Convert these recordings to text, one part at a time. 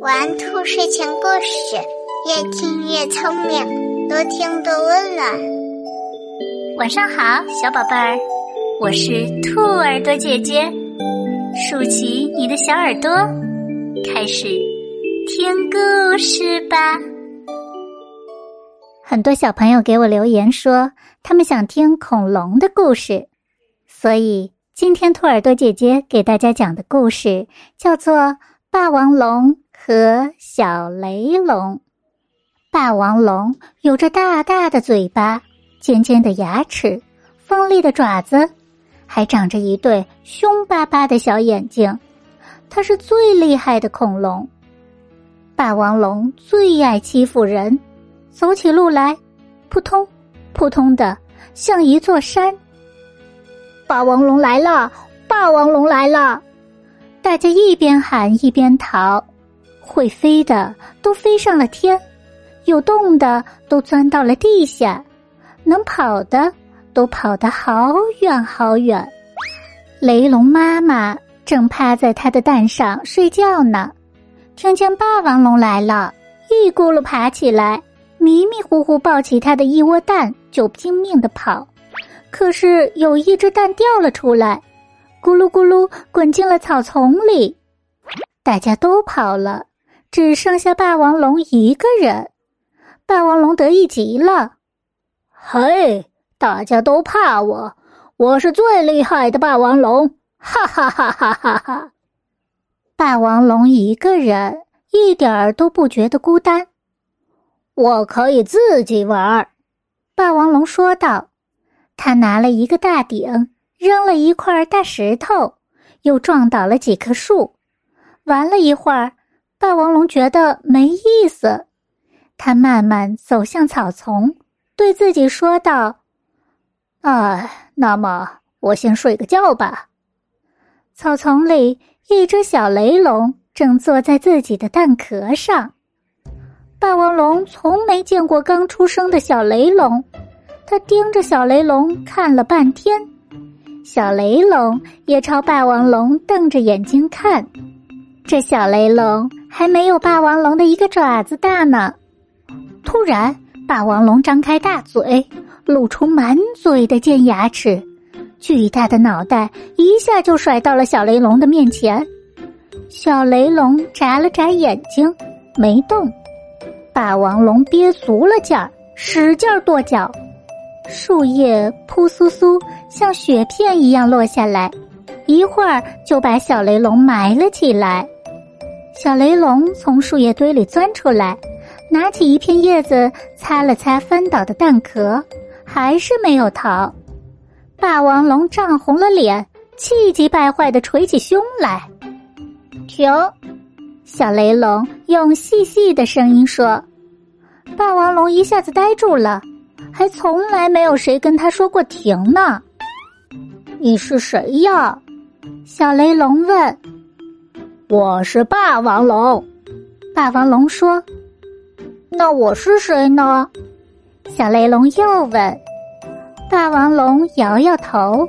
玩兔睡前故事，越听越聪明，多听多温暖。晚上好，小宝贝儿，我是兔耳朵姐姐，竖起你的小耳朵，开始听故事吧。很多小朋友给我留言说，他们想听恐龙的故事，所以今天兔耳朵姐姐给大家讲的故事叫做《霸王龙》。和小雷龙，霸王龙有着大大的嘴巴、尖尖的牙齿、锋利的爪子，还长着一对凶巴巴的小眼睛。它是最厉害的恐龙。霸王龙最爱欺负人，走起路来扑通扑通的，像一座山。霸王龙来了！霸王龙来了！大家一边喊一边逃。会飞的都飞上了天，有洞的都钻到了地下，能跑的都跑得好远好远。雷龙妈妈正趴在它的蛋上睡觉呢，听见霸王龙来了，一咕噜爬起来，迷迷糊糊抱起它的一窝蛋就拼命的跑。可是有一只蛋掉了出来，咕噜咕噜滚进了草丛里，大家都跑了。只剩下霸王龙一个人，霸王龙得意极了。嘿，大家都怕我，我是最厉害的霸王龙！哈哈哈哈哈哈！霸王龙一个人一点儿都不觉得孤单，我可以自己玩。霸王龙说道。他拿了一个大鼎，扔了一块大石头，又撞倒了几棵树。玩了一会儿。霸王龙觉得没意思，他慢慢走向草丛，对自己说道：“哎，那么我先睡个觉吧。”草丛里，一只小雷龙正坐在自己的蛋壳上。霸王龙从没见过刚出生的小雷龙，他盯着小雷龙看了半天，小雷龙也朝霸王龙瞪着眼睛看。这小雷龙。还没有霸王龙的一个爪子大呢。突然，霸王龙张开大嘴，露出满嘴的尖牙齿，巨大的脑袋一下就甩到了小雷龙的面前。小雷龙眨了眨眼睛，没动。霸王龙憋足了劲儿，使劲儿跺脚，树叶扑簌簌，像雪片一样落下来，一会儿就把小雷龙埋了起来。小雷龙从树叶堆里钻出来，拿起一片叶子擦了擦翻倒的蛋壳，还是没有逃。霸王龙涨红了脸，气急败坏的捶起胸来。停！小雷龙用细细的声音说。霸王龙一下子呆住了，还从来没有谁跟他说过停呢。你是谁呀？小雷龙问。我是霸王龙，霸王龙说：“那我是谁呢？”小雷龙又问。霸王龙摇摇头。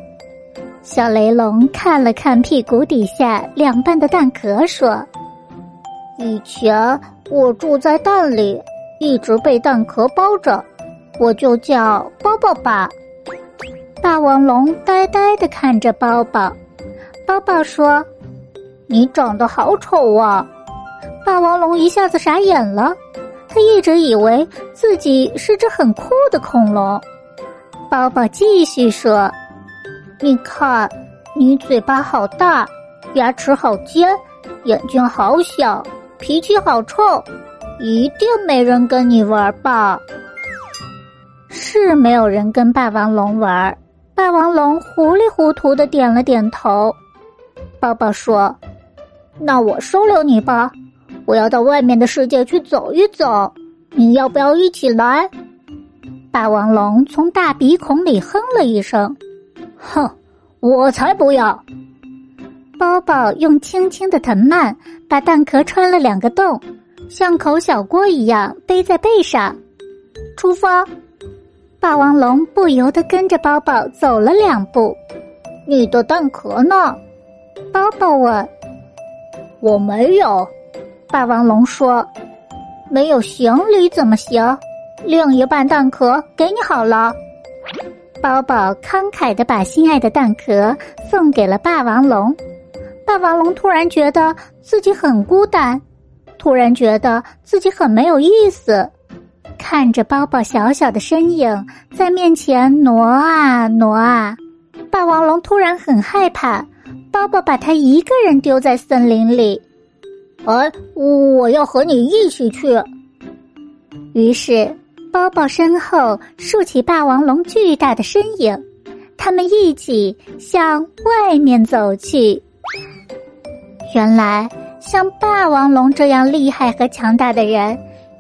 小雷龙看了看屁股底下两半的蛋壳，说：“以前我住在蛋里，一直被蛋壳包着，我就叫包包吧。”霸王龙呆呆的看着包包，包包说。你长得好丑啊！霸王龙一下子傻眼了，他一直以为自己是只很酷的恐龙。包包继续说：“你看，你嘴巴好大，牙齿好尖，眼睛好小，脾气好臭，一定没人跟你玩吧？”是没有人跟霸王龙玩。霸王龙糊里糊涂的点了点头。宝宝说。那我收留你吧，我要到外面的世界去走一走，你要不要一起来？霸王龙从大鼻孔里哼了一声，哼，我才不要！包包用轻轻的藤蔓把蛋壳穿了两个洞，像口小锅一样背在背上，出发。霸王龙不由得跟着包包走了两步。你的蛋壳呢？包包问。我没有。霸王龙说：“没有行李怎么行？另一半蛋壳给你好了。”包包慷慨的把心爱的蛋壳送给了霸王龙。霸王龙突然觉得自己很孤单，突然觉得自己很没有意思。看着包包小小的身影在面前挪啊挪啊，霸王龙突然很害怕，包包把他一个人丢在森林里。哎，我要和你一起去。于是，包包身后竖起霸王龙巨大的身影，他们一起向外面走去。原来，像霸王龙这样厉害和强大的人，